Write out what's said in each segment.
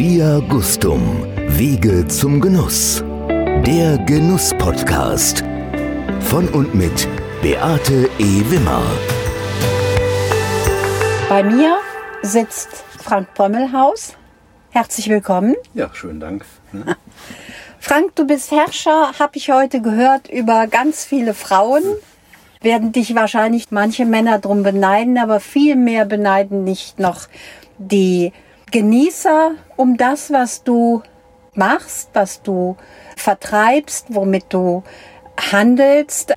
Via Gustum, Wege zum Genuss. Der Genuss-Podcast. Von und mit Beate E. Wimmer. Bei mir sitzt Frank Pommelhaus. Herzlich willkommen. Ja, schönen Dank. Ne? Frank, du bist Herrscher, habe ich heute gehört, über ganz viele Frauen. Werden dich wahrscheinlich manche Männer drum beneiden, aber viel mehr beneiden nicht noch die Genießer um das, was du machst, was du vertreibst, womit du handelst.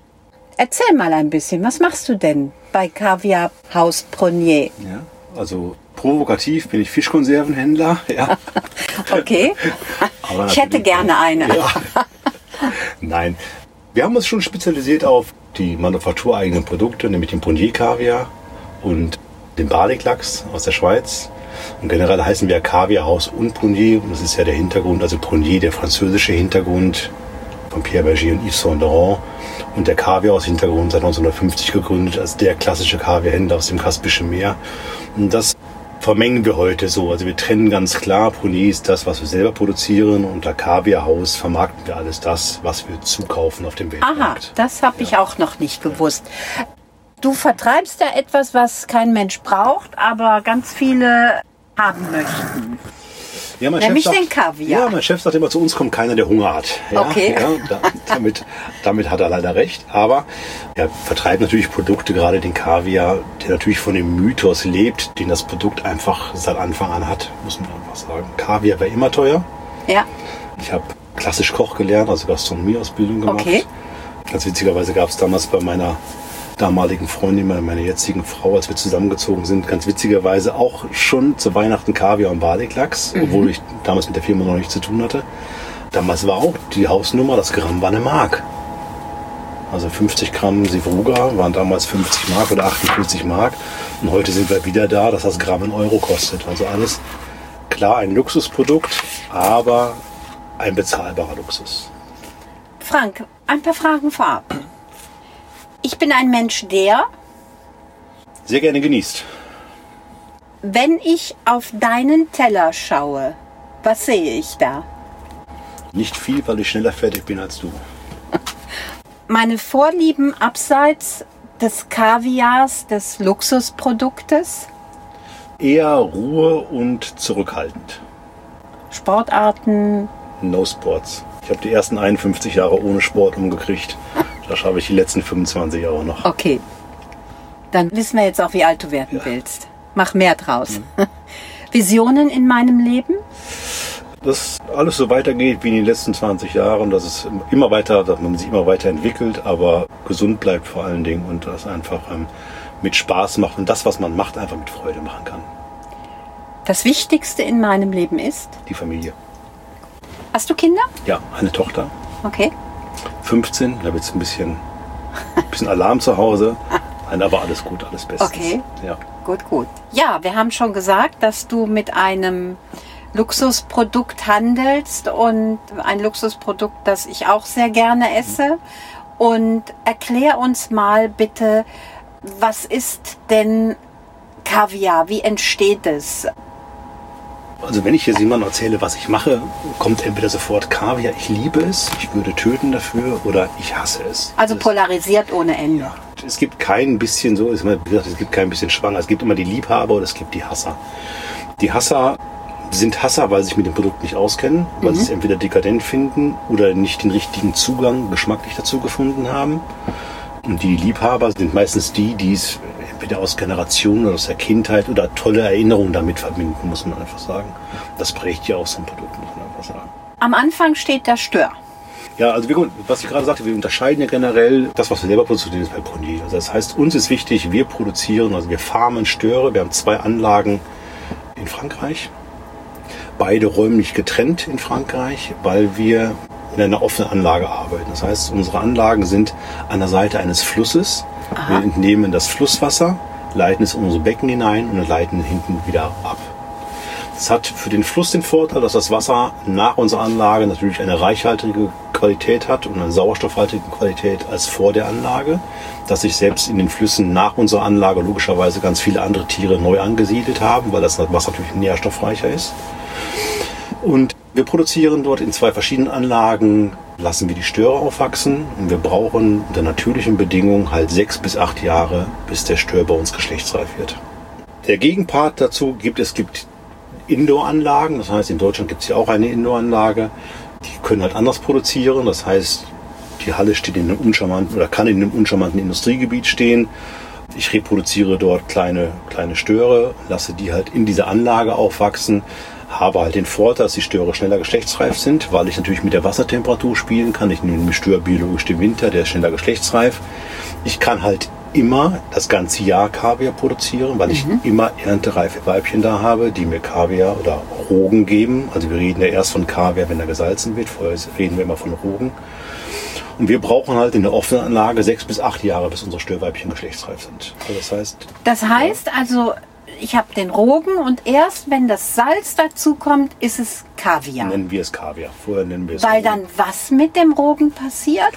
Erzähl mal ein bisschen, was machst du denn bei Kaviar Haus Pronier? Ja, also provokativ bin ich Fischkonservenhändler. Ja. okay. Ich hätte gerne eine. Ja. Nein, wir haben uns schon spezialisiert auf die manufaktureigenen Produkte, nämlich den Pronier Kaviar und den Barliklachs aus der Schweiz. Und generell heißen wir Kaviarhaus und Pronier. Und das ist ja der Hintergrund, also Pronier, der französische Hintergrund von Pierre Berger und Yves Saint Laurent. Und der Kaviar aus Hintergrund seit 1950 gegründet als der klassische Kaviarhändler aus dem Kaspischen Meer. Und das vermengen wir heute so. Also wir trennen ganz klar, Pronier ist das, was wir selber produzieren. Und der Kaviarhaus vermarkten wir alles das, was wir zukaufen auf dem Aha, Weltmarkt. das habe ich auch noch nicht gewusst. Du vertreibst ja etwas, was kein Mensch braucht, aber ganz viele haben möchten. Ja, mein Nämlich Chef den Kaviar. Ja, mein Chef sagt immer, zu uns kommt keiner, der Hunger hat. Ja, Okay. Ja, da, damit, damit hat er leider recht. Aber er vertreibt natürlich Produkte, gerade den Kaviar, der natürlich von dem Mythos lebt, den das Produkt einfach seit Anfang an hat, muss man einfach sagen. Kaviar war immer teuer. Ja, Ich habe klassisch Koch gelernt, also Gastronomieausbildung gemacht. Okay. Ganz witzigerweise gab es damals bei meiner damaligen Freundin, meiner, jetzigen Frau, als wir zusammengezogen sind, ganz witzigerweise auch schon zu Weihnachten Kaviar und Baliklachs, obwohl ich damals mit der Firma noch nichts zu tun hatte. Damals war auch die Hausnummer, das Gramm war eine Mark. Also 50 Gramm Sivruga waren damals 50 Mark oder 48 Mark. Und heute sind wir wieder da, dass das Gramm in Euro kostet. Also alles klar ein Luxusprodukt, aber ein bezahlbarer Luxus. Frank, ein paar Fragen vorab. Ich bin ein Mensch, der, Sehr gerne genießt. wenn ich auf deinen Teller schaue, was sehe ich da? Nicht viel, weil ich schneller fertig bin als du. Meine Vorlieben abseits des Kaviars, des Luxusproduktes, Eher Ruhe und zurückhaltend. Sportarten, No Sports. Ich habe die ersten 51 Jahre ohne Sport umgekriegt. Da schaffe ich die letzten 25 Jahre noch. Okay. Dann wissen wir jetzt auch, wie alt du werden willst. Mach mehr draus. Visionen in meinem Leben? Dass alles so weitergeht wie in den letzten 20 Jahren, dass es immer weiter, dass man sich immer weiter entwickelt, aber gesund bleibt vor allen Dingen und das einfach ähm, mit Spaß macht und das, was man macht, einfach mit Freude machen kann. Das Wichtigste in meinem Leben ist. Die Familie. Hast du Kinder? Ja, eine Tochter, Okay. 15, da wird es ein bisschen, bisschen Alarm zu Hause. Nein, aber alles gut, alles bestens. Okay. Ja. Gut, gut. Ja, wir haben schon gesagt, dass du mit einem Luxusprodukt handelst und ein Luxusprodukt, das ich auch sehr gerne esse. Und erklär uns mal bitte, was ist denn Kaviar? Wie entsteht es? Also wenn ich jetzt jemandem erzähle, was ich mache, kommt entweder sofort Kaviar, ich liebe es, ich würde töten dafür oder ich hasse es. Also Das- polarisiert ohne Ende. Es gibt kein bisschen so, ist immer gesagt, es gibt kein bisschen Schwanger. Es gibt immer die Liebhaber oder es gibt die Hasser. Die Hasser sind Hasser, weil sie sich mit dem Produkt nicht auskennen, weil sie es entweder dekadent finden oder nicht den richtigen Zugang geschmacklich dazu gefunden haben. Und die Liebhaber sind meistens die, die es entweder aus Generationen oder aus der Kindheit oder tolle Erinnerungen damit verbinden, muss man einfach sagen. Das prägt ja auch so ein Produkt, muss man einfach sagen. Am Anfang steht der Stör. Ja, also wir, was ich gerade sagte, wir unterscheiden ja generell das, was wir selber produzieren, ist bei Pronier. Also das heißt, uns ist wichtig, wir produzieren, also wir farmen Störe. Wir haben zwei Anlagen in Frankreich, beide räumlich getrennt in Frankreich, weil wir in einer offenen Anlage arbeiten. Das heißt, unsere Anlagen sind an der Seite eines Flusses. Wir entnehmen das Flusswasser, leiten es in unsere Becken hinein und leiten hinten wieder ab. Es hat für den Fluss den Vorteil, dass das Wasser nach unserer Anlage natürlich eine reichhaltige Qualität hat und eine sauerstoffhaltige Qualität als vor der Anlage, dass sich selbst in den Flüssen nach unserer Anlage logischerweise ganz viele andere Tiere neu angesiedelt haben, weil das Wasser natürlich nährstoffreicher ist. Und wir produzieren dort in zwei verschiedenen Anlagen, lassen wir die Störe aufwachsen und wir brauchen unter natürlichen Bedingungen halt sechs bis acht Jahre, bis der Stör bei uns geschlechtsreif wird. Der Gegenpart dazu gibt es gibt Indoor-Anlagen, das heißt in Deutschland gibt es ja auch eine Indoor-Anlage, die können halt anders produzieren, das heißt die Halle steht in einem uncharmanten oder kann in einem uncharmanten Industriegebiet stehen. Ich reproduziere dort kleine, kleine Störe, lasse die halt in dieser Anlage aufwachsen, habe halt den Vorteil, dass die Störe schneller geschlechtsreif sind, weil ich natürlich mit der Wassertemperatur spielen kann. Ich nehme einen Stör biologisch den Winter, der ist schneller geschlechtsreif. Ich kann halt immer das ganze Jahr Kaviar produzieren, weil ich mhm. immer erntereife Weibchen da habe, die mir Kaviar oder Rogen geben. Also wir reden ja erst von Kaviar, wenn er gesalzen wird. Vorher reden wir immer von Rogen. Und wir brauchen halt in der offenen Anlage sechs bis acht Jahre, bis unsere Störweibchen geschlechtsreif sind. Also das heißt. Das heißt also, ich habe den Rogen und erst wenn das Salz dazu kommt, ist es Kaviar. Nennen wir es Kaviar. Vorher nennen wir es Weil Rogen. dann was mit dem Rogen passiert?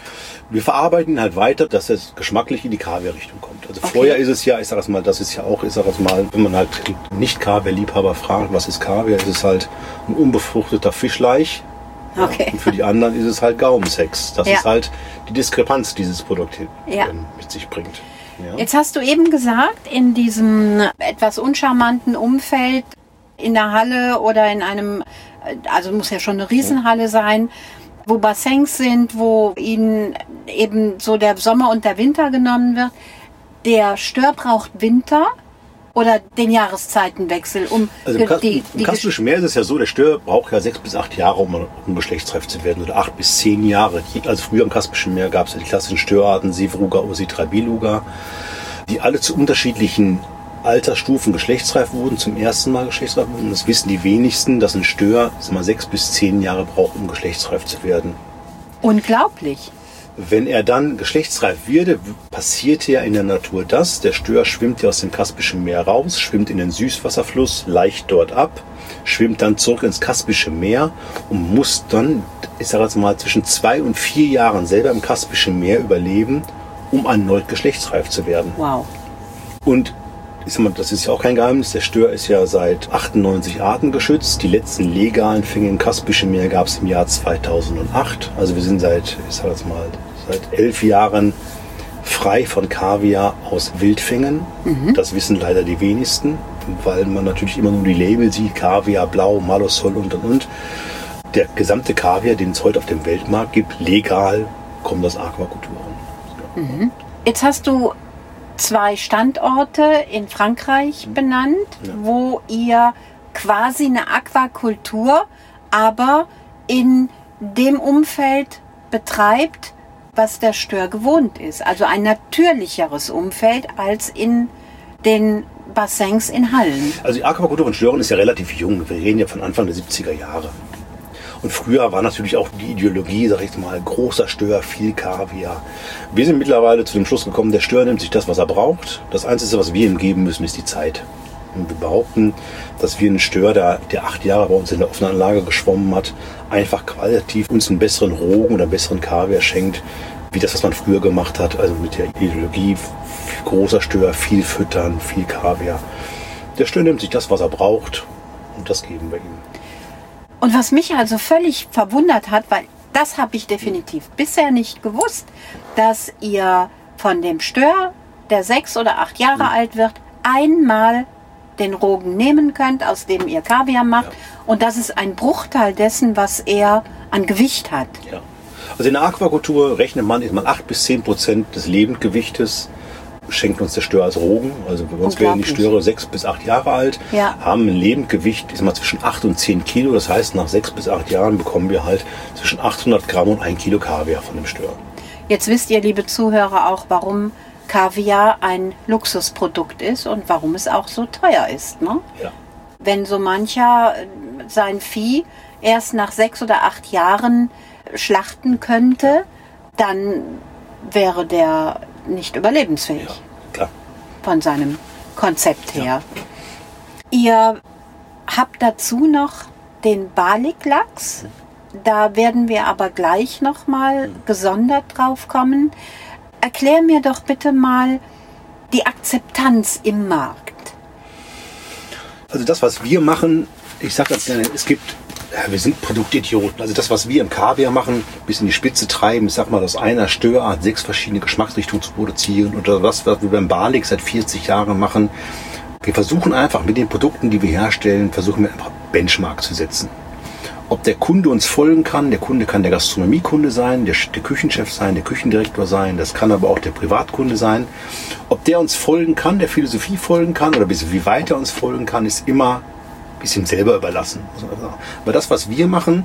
Wir verarbeiten halt weiter, dass es geschmacklich in die Kaviar-Richtung kommt. Also okay. vorher ist es ja, ich sage es mal, das ist ja auch, ich sage es mal, wenn man halt nicht Kaviar-Liebhaber fragt, was ist Kaviar, ist es halt ein unbefruchteter Fischleich Okay. Und für die anderen ist es halt Gaumensex. Das ja. ist halt die Diskrepanz, die dieses Produkt ja. mit sich bringt. Ja. Jetzt hast du eben gesagt, in diesem etwas uncharmanten Umfeld in der Halle oder in einem, also muss ja schon eine Riesenhalle sein, wo Bassins sind, wo ihnen eben so der Sommer und der Winter genommen wird. Der Stör braucht Winter oder den Jahreszeitenwechsel, um also im, die, die, im Kaspischen Meer ist es ja so, der Stör braucht ja sechs bis acht Jahre, um, um geschlechtsreif zu werden, oder acht bis zehn Jahre. Also früher im Kaspischen Meer gab es ja die klassischen Störarten Sivruga, Ositra, Beluga, die alle zu unterschiedlichen Altersstufen geschlechtsreif wurden, zum ersten Mal geschlechtsreif wurden. Das wissen die wenigsten, dass ein Stör mal, sechs bis zehn Jahre braucht, um geschlechtsreif zu werden. Unglaublich. Wenn er dann geschlechtsreif würde, passiert ja in der Natur das. Der Stör schwimmt ja aus dem Kaspischen Meer raus, schwimmt in den Süßwasserfluss, leicht dort ab, schwimmt dann zurück ins Kaspische Meer und muss dann, ich sage jetzt mal, zwischen zwei und vier Jahren selber im Kaspischen Meer überleben, um erneut geschlechtsreif zu werden. Wow. Und ich sag mal, das ist ja auch kein Geheimnis. Der Stör ist ja seit 98 Arten geschützt. Die letzten legalen Fänge im Kaspischen Meer gab es im Jahr 2008. Also wir sind seit, ich sag jetzt mal, seit elf Jahren frei von Kaviar aus Wildfängen. Mhm. Das wissen leider die wenigsten, weil man natürlich immer nur die Label sieht, Kaviar, Blau, Malosol und und und. Der gesamte Kaviar, den es heute auf dem Weltmarkt gibt, legal, kommt aus Aquakulturen. Mhm. Jetzt hast du zwei Standorte in Frankreich mhm. benannt, ja. wo ihr quasi eine Aquakultur, aber in dem Umfeld betreibt, was der Stör gewohnt ist. Also ein natürlicheres Umfeld als in den Bassins in Hallen. Also die Aquakultur von Stören ist ja relativ jung. Wir reden ja von Anfang der 70er Jahre. Und früher war natürlich auch die Ideologie, sag ich mal, großer Stör, viel Kaviar. Wir sind mittlerweile zu dem Schluss gekommen, der Stör nimmt sich das, was er braucht. Das Einzige, was wir ihm geben müssen, ist die Zeit. Und wir behaupten, dass wir einen Stör, der, der acht Jahre bei uns in der offenen Anlage geschwommen hat, einfach qualitativ uns einen besseren Rogen oder besseren Kaviar schenkt, wie das, was man früher gemacht hat. Also mit der Ideologie, großer Stör, viel füttern, viel Kaviar. Der Stör nimmt sich das, was er braucht und das geben wir ihm. Und was mich also völlig verwundert hat, weil das habe ich definitiv bisher nicht gewusst, dass ihr von dem Stör, der sechs oder acht Jahre mhm. alt wird, einmal den Rogen nehmen könnt, aus dem ihr Kaviar macht. Ja. Und das ist ein Bruchteil dessen, was er an Gewicht hat. Ja. Also in der Aquakultur rechnet man, ist man 8 bis 10 Prozent des Lebendgewichtes schenkt uns der Stör als Rogen. Also bei uns werden die Störe sechs bis acht Jahre alt, ja. haben ein Lebendgewicht ist mal zwischen acht und zehn Kilo. Das heißt, nach sechs bis acht Jahren bekommen wir halt zwischen 800 Gramm und ein Kilo Kaviar von dem Stör. Jetzt wisst ihr, liebe Zuhörer, auch, warum Kaviar ein Luxusprodukt ist und warum es auch so teuer ist. Ne? Ja. Wenn so mancher sein Vieh erst nach sechs oder acht Jahren schlachten könnte, dann wäre der nicht überlebensfähig. Ja. Von seinem Konzept her. Ja. Ihr habt dazu noch den Baliklachs. Da werden wir aber gleich nochmal mhm. gesondert drauf kommen. Erklär mir doch bitte mal die Akzeptanz im Markt. Also das, was wir machen, ich sage ganz gerne, es gibt wir sind Produktidioten. Also das, was wir im Kaviar machen, bis in die Spitze treiben, ich sag mal, aus einer Störart sechs verschiedene Geschmacksrichtungen zu produzieren oder was, was wir beim Balik seit 40 Jahren machen. Wir versuchen einfach mit den Produkten, die wir herstellen, versuchen wir einfach Benchmark zu setzen. Ob der Kunde uns folgen kann, der Kunde kann der Gastronomiekunde sein, der, der Küchenchef sein, der Küchendirektor sein, das kann aber auch der Privatkunde sein. Ob der uns folgen kann, der Philosophie folgen kann oder bis wie weit er uns folgen kann, ist immer bisschen selber überlassen. Aber das, was wir machen,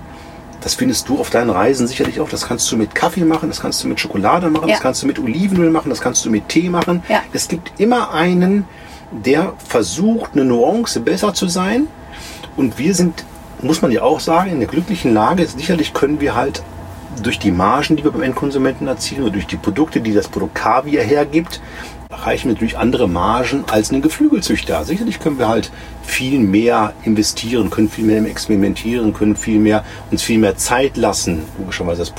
das findest du auf deinen Reisen sicherlich auch. Das kannst du mit Kaffee machen, das kannst du mit Schokolade machen, ja. das kannst du mit Olivenöl machen, das kannst du mit Tee machen. Ja. Es gibt immer einen, der versucht, eine Nuance besser zu sein. Und wir sind, muss man ja auch sagen, in der glücklichen Lage. Sicherlich können wir halt durch die Margen, die wir beim Endkonsumenten erzielen oder durch die Produkte, die das Produkt Kaviar hergibt, erreichen wir natürlich andere Margen als ein Geflügelzüchter. Sicherlich können wir halt viel mehr investieren, können viel mehr experimentieren, können viel mehr, uns viel mehr Zeit lassen. Logischerweise, das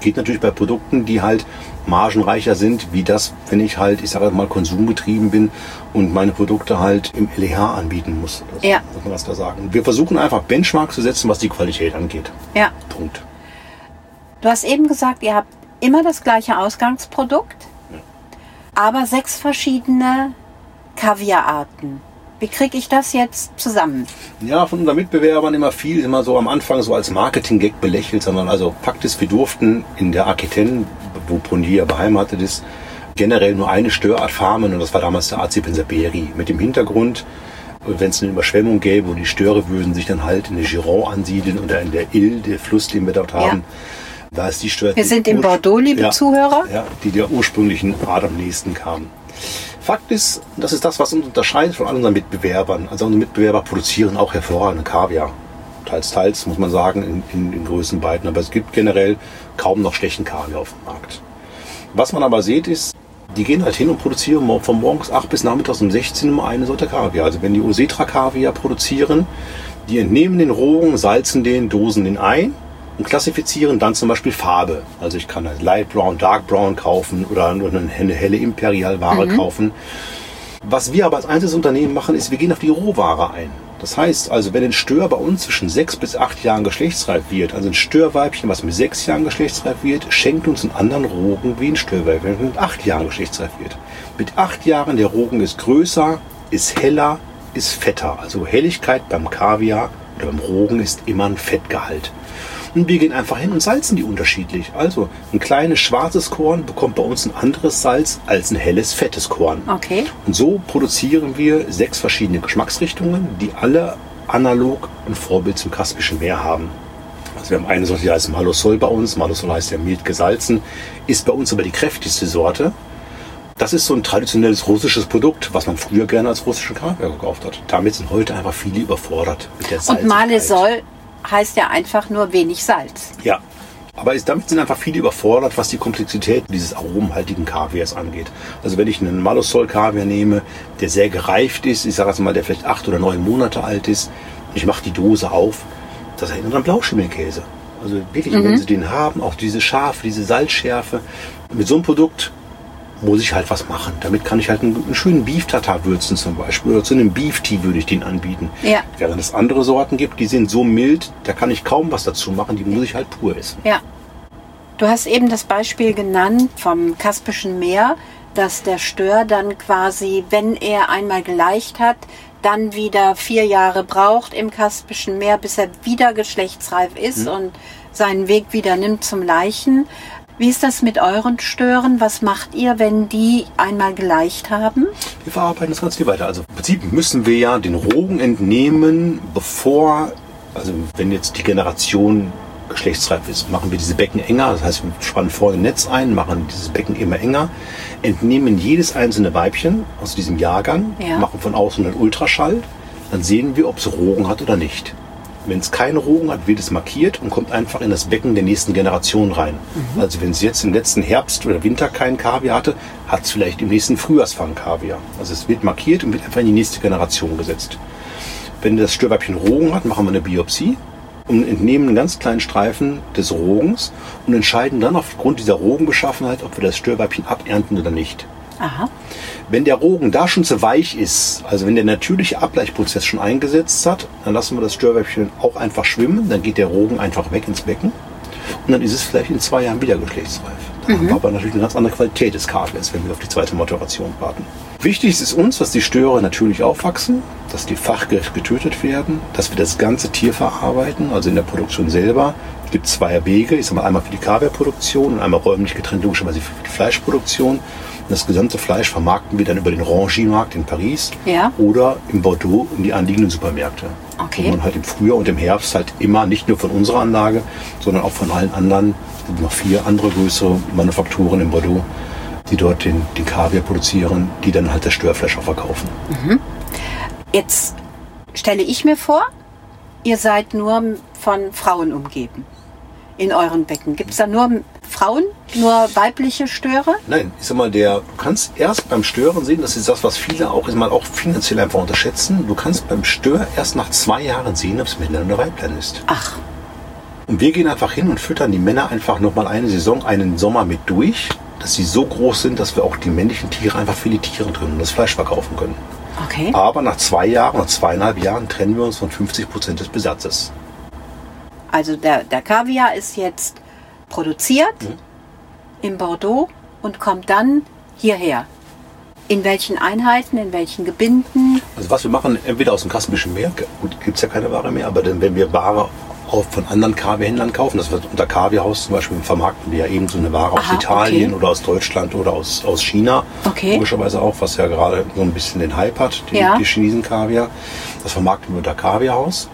geht natürlich bei Produkten, die halt margenreicher sind, wie das, wenn ich halt, ich sage mal, konsumbetrieben bin und meine Produkte halt im LEH anbieten muss. Das ja. muss man das da sagen. Wir versuchen einfach Benchmark zu setzen, was die Qualität angeht. Ja. Punkt. Du hast eben gesagt, ihr habt immer das gleiche Ausgangsprodukt aber sechs verschiedene Kaviararten. Wie kriege ich das jetzt zusammen? Ja, von unseren Mitbewerbern immer viel, immer so am Anfang so als Marketing-Gag belächelt, sondern also Fakt ist, wir durften in der Aquitaine, wo Pondier beheimatet ist, generell nur eine Störart farmen und das war damals der AC Pensaberi. Mit dem Hintergrund, wenn es eine Überschwemmung gäbe und die Störe würden sich dann halt in der Gironde ansiedeln oder in der Ill, der Fluss, den wir dort haben, ja da ist die Steuer. Wir sind in Bordeaux, liebe ja, Zuhörer. Ja, die der ursprünglichen Art am nächsten kamen. Fakt ist, das ist das, was uns unterscheidet von allen unseren Mitbewerbern. Also unsere Mitbewerber produzieren auch hervorragende Kaviar. Teils, teils, muss man sagen, in, in, in Größenbeiten. Aber es gibt generell kaum noch schlechten Kaviar auf dem Markt. Was man aber sieht, ist, die gehen halt hin und produzieren von morgens 8 bis nachmittags um 16 Uhr eine Sorte Kaviar. Also wenn die Osetra Kaviar produzieren, die entnehmen den Rogen, salzen den, dosen den ein und klassifizieren dann zum Beispiel Farbe. Also ich kann halt Light Brown, Dark Brown kaufen oder eine helle Imperialware mhm. kaufen. Was wir aber als einzelnes Unternehmen machen, ist, wir gehen auf die Rohware ein. Das heißt also, wenn ein Stör bei uns zwischen sechs bis acht Jahren geschlechtsreif wird, also ein Störweibchen, was mit sechs Jahren geschlechtsreif wird, schenkt uns einen anderen Rogen wie ein Störweibchen, mit acht Jahren geschlechtsreif wird. Mit acht Jahren der Rogen ist größer, ist heller, ist fetter. Also Helligkeit beim Kaviar oder beim Rogen ist immer ein Fettgehalt. Und wir gehen einfach hin und salzen die unterschiedlich. Also ein kleines schwarzes Korn bekommt bei uns ein anderes Salz als ein helles fettes Korn. Okay. Und so produzieren wir sechs verschiedene Geschmacksrichtungen, die alle analog ein Vorbild zum Kaspischen Meer haben. Also wir haben eine Sorte, die heißt Malosol bei uns. Malosol heißt ja mild gesalzen. Ist bei uns aber die kräftigste Sorte. Das ist so ein traditionelles russisches Produkt, was man früher gerne als russischen Kaviar gekauft hat. Damit sind heute einfach viele überfordert mit der Salzigkeit. Und Malesol heißt ja einfach nur wenig Salz. Ja. Aber ist, damit sind einfach viele überfordert, was die Komplexität dieses aromenhaltigen Kaviars angeht. Also wenn ich einen Malosol Kaviar nehme, der sehr gereift ist, ich sage jetzt mal, der vielleicht acht oder neun Monate alt ist, ich mache die Dose auf, das erinnert an Blauschimmelkäse. Also wirklich, mhm. wenn Sie den haben, auch diese Scharfe, diese Salzschärfe, mit so einem Produkt muss ich halt was machen. Damit kann ich halt einen, einen schönen Beef Tartar würzen zum Beispiel. Oder zu einem Beef Tea würde ich den anbieten. Ja. Während es andere Sorten gibt, die sind so mild, da kann ich kaum was dazu machen, die muss ich halt pur essen. Ja. Du hast eben das Beispiel genannt vom Kaspischen Meer, dass der Stör dann quasi, wenn er einmal geleicht hat, dann wieder vier Jahre braucht im Kaspischen Meer, bis er wieder geschlechtsreif ist mhm. und seinen Weg wieder nimmt zum Leichen. Wie ist das mit euren Stören? Was macht ihr, wenn die einmal geleicht haben? Wir verarbeiten das ganz viel weiter. Also im Prinzip müssen wir ja den Rogen entnehmen, bevor, also wenn jetzt die Generation geschlechtsreif ist, machen wir diese Becken enger. Das heißt, wir spannen vorne ein Netz ein, machen dieses Becken immer enger, entnehmen jedes einzelne Weibchen aus diesem Jahrgang, ja. machen von außen einen Ultraschall, dann sehen wir, ob es Rogen hat oder nicht. Wenn es keine Rogen hat, wird es markiert und kommt einfach in das Becken der nächsten Generation rein. Mhm. Also wenn es jetzt im letzten Herbst oder Winter keinen Kaviar hatte, hat es vielleicht im nächsten Frühjahrsfang Kaviar. Also es wird markiert und wird einfach in die nächste Generation gesetzt. Wenn das Störweibchen Rogen hat, machen wir eine Biopsie und entnehmen einen ganz kleinen Streifen des Rogens und entscheiden dann aufgrund dieser Rogenbeschaffenheit, ob wir das Störweibchen abernten oder nicht. Aha. Wenn der Rogen da schon zu weich ist, also wenn der natürliche Ableichprozess schon eingesetzt hat, dann lassen wir das Störwäppchen auch einfach schwimmen, dann geht der Rogen einfach weg ins Becken und dann ist es vielleicht in zwei Jahren wieder geschlechtsreif. Dann haben wir aber natürlich eine ganz andere Qualität des Kaviars, wenn wir auf die zweite Maturation warten. Wichtig ist uns, dass die Störe natürlich aufwachsen, dass die fachgerecht getötet werden, dass wir das ganze Tier verarbeiten, also in der Produktion selber. Es gibt zwei Wege, ich sag mal einmal für die Kaviarproduktion und einmal räumlich getrennt logischerweise für die Fleischproduktion. Und das gesamte Fleisch vermarkten wir dann über den Rangy-Markt in Paris Ja. oder in Bordeaux in die anliegenden Supermärkte. Okay. Wo man halt im Frühjahr und im Herbst halt immer, nicht nur von unserer Anlage, sondern auch von allen anderen, es gibt noch vier andere größere Manufakturen in Bordeaux, die dort den, den Kaviar produzieren, die dann halt das Störfleisch auch verkaufen. Jetzt stelle ich mir vor, ihr seid nur von Frauen umgeben in euren Becken. Gibt es da nur Frauen, nur weibliche Störe? Nein, ich sag mal, der, du kannst erst beim Stören sehen, das ist das, was viele auch, ist mal auch finanziell einfach unterschätzen. Du kannst beim Stör erst nach zwei Jahren sehen, ob es Männlein oder Weiblein ist. Ach, Und wir gehen einfach hin und füttern die Männer einfach nochmal eine Saison, einen Sommer mit durch, dass sie so groß sind, dass wir auch die männlichen Tiere einfach filetieren können und das Fleisch verkaufen können. okay. Aber nach zwei Jahren oder zweieinhalb Jahren trennen wir uns von 50 Prozent des Besatzes. Also der, der Kaviar ist jetzt produziert in Bordeaux und kommt dann hierher. In welchen Einheiten, in welchen Gebinden? Also was wir machen, entweder aus dem Kaspischen Meer, gut, gibt es ja keine Ware mehr, aber dann, wenn wir Ware auch von anderen Kaviarhändlern kaufen, das wird unter Kaviarhaus zum Beispiel vermarkten wir ja eben so eine Ware aus Aha, Italien okay. oder aus Deutschland oder aus, aus China. Okay. Logischerweise auch, was ja gerade so ein bisschen den Hype hat, die, Ja. die Chinesen Kaviar. Das vermarkten wir unter Kaviarhaus.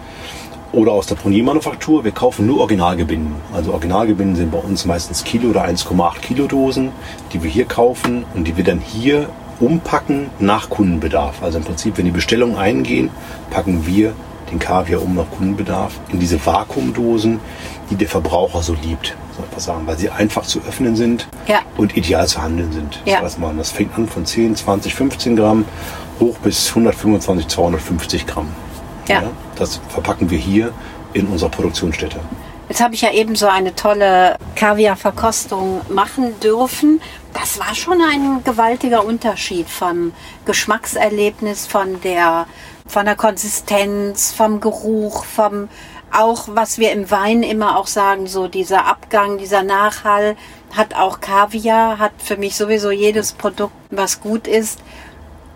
Oder aus der Pronier-Manufaktur. Wir kaufen nur Originalgebinden. Also Originalgebinden sind bei uns meistens Kilo oder 1,8 Kilo Dosen, die wir hier kaufen und die wir dann hier umpacken nach Kundenbedarf. Also im Prinzip, wenn die Bestellungen eingehen, packen wir den Kaviar um nach Kundenbedarf in diese Vakuumdosen, die der Verbraucher so liebt, soll ich mal sagen, weil sie einfach zu öffnen sind Ja. und ideal zu handeln sind. Ja. Das, man. das fängt an von 10, 20, 15 Gramm hoch bis 125, 250 Gramm. Ja. Das verpacken wir hier in unserer Produktionsstätte. Jetzt habe ich ja eben so eine tolle Kaviarverkostung machen dürfen. Das war schon ein gewaltiger Unterschied vom Geschmackserlebnis, von der, von der Konsistenz, vom Geruch, vom auch, was wir im Wein immer auch sagen, so dieser Abgang, dieser Nachhall hat auch Kaviar, hat für mich sowieso jedes Produkt, was gut ist.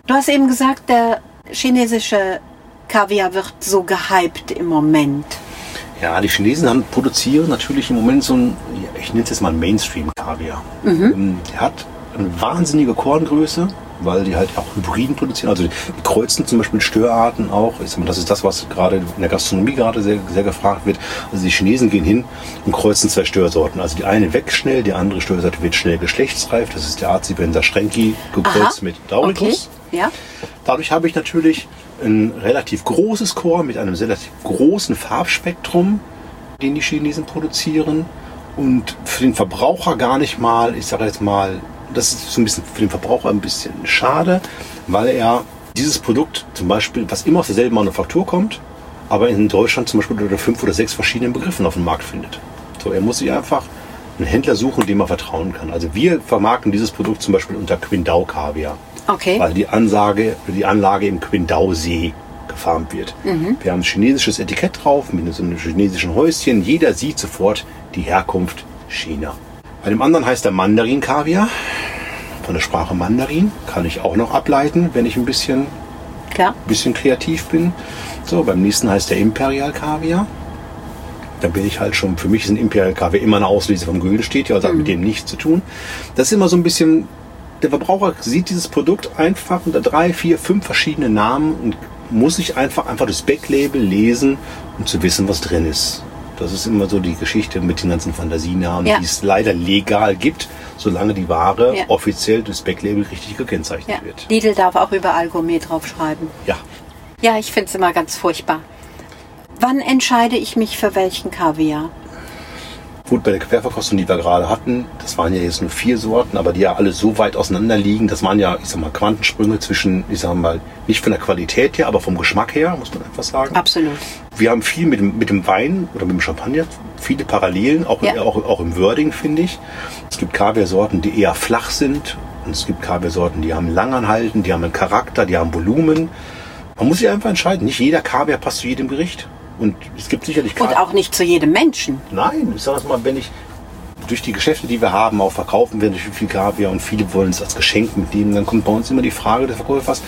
Du hast eben gesagt, der chinesische Kaviar wird so gehypt im Moment. Ja, die Chinesen haben, produzieren natürlich im Moment so ein, ich nenne es jetzt mal Mainstream-Kaviar. Ähm, Der hat eine wahnsinnige Korngröße, weil die halt auch Hybriden produzieren. Also die, kreuzen zum Beispiel Störarten auch. Ich sag mal, das ist das, was gerade in der Gastronomie gerade sehr, sehr gefragt wird. Also die Chinesen gehen hin und kreuzen zwei Störsorten. Also die eine wächst schnell, die andere Störsorte wird schnell geschlechtsreif. Das ist der Azibenser Strenki gekreuzt Aha. mit Dauricus. Okay. Ja. Dadurch habe ich natürlich ein relativ großes Chor mit einem relativ großen Farbspektrum, den die Chinesen produzieren. Und für den Verbraucher gar nicht mal, ich sage jetzt mal, das ist so ein bisschen für den Verbraucher ein bisschen schade, weil er dieses Produkt zum Beispiel, was immer aus derselben Manufaktur kommt, aber in Deutschland zum Beispiel unter fünf oder sechs verschiedenen Begriffen auf dem Markt findet. So, er muss sich einfach einen Händler suchen, dem er vertrauen kann. Also wir vermarkten dieses Produkt zum Beispiel unter Quindau Kaviar Okay. weil die Ansage, die Anlage im Qingdao-See gefarmt wird. Wir haben ein chinesisches Etikett drauf mit so einem chinesischen Häuschen. Jeder sieht sofort die Herkunft China. Bei dem anderen heißt der Mandarin-Kaviar. Von der Sprache Mandarin kann ich auch noch ableiten, wenn ich ein bisschen, Klar. bisschen kreativ bin. So, beim nächsten heißt der Imperial-Kaviar. Da bin ich halt schon, für mich ist ein Imperial Kaviar immer eine Auslese vom Güldenstedt, also hat mit dem nichts zu tun. Das ist immer so ein bisschen, der Verbraucher sieht dieses Produkt einfach unter drei, vier, fünf verschiedene Namen und muss sich einfach, einfach das Backlabel lesen, um zu wissen, was drin ist. Das ist immer so die Geschichte mit den ganzen Fantasienamen, Ja. die es leider legal gibt, solange die Ware Ja. offiziell das Backlabel richtig gekennzeichnet Ja. wird. Lidl darf auch überall Gourmet draufschreiben. Ja. Ja, ich finde es immer ganz furchtbar. Wann entscheide ich mich für welchen Kaviar? Gut, bei der Querverkostung, die wir gerade hatten, das waren ja jetzt nur vier Sorten, aber die ja alle so weit auseinander liegen, das waren ja, ich sag mal, Quantensprünge zwischen, ich sag mal, nicht von der Qualität her, aber vom Geschmack her, muss man einfach sagen. Absolut. Wir haben viel mit dem, mit dem Wein oder mit dem Champagner, viele Parallelen, auch, Ja. auch, auch im Wording, finde ich. Es gibt Kaviarsorten, die eher flach sind, Und es gibt Kaviarsorten, die haben Langanhalten, die haben einen Charakter, die haben Volumen. Man muss sich einfach entscheiden. Nicht jeder Kaviar passt zu jedem Gericht. Und es gibt sicherlich Und auch nicht zu jedem Menschen. Nein, ich sage es mal, wenn ich durch die Geschäfte, die wir haben, auch verkaufen wir natürlich viel Kaviar und viele wollen es als Geschenk mitnehmen, dann kommt bei uns immer die Frage des Verkäufers,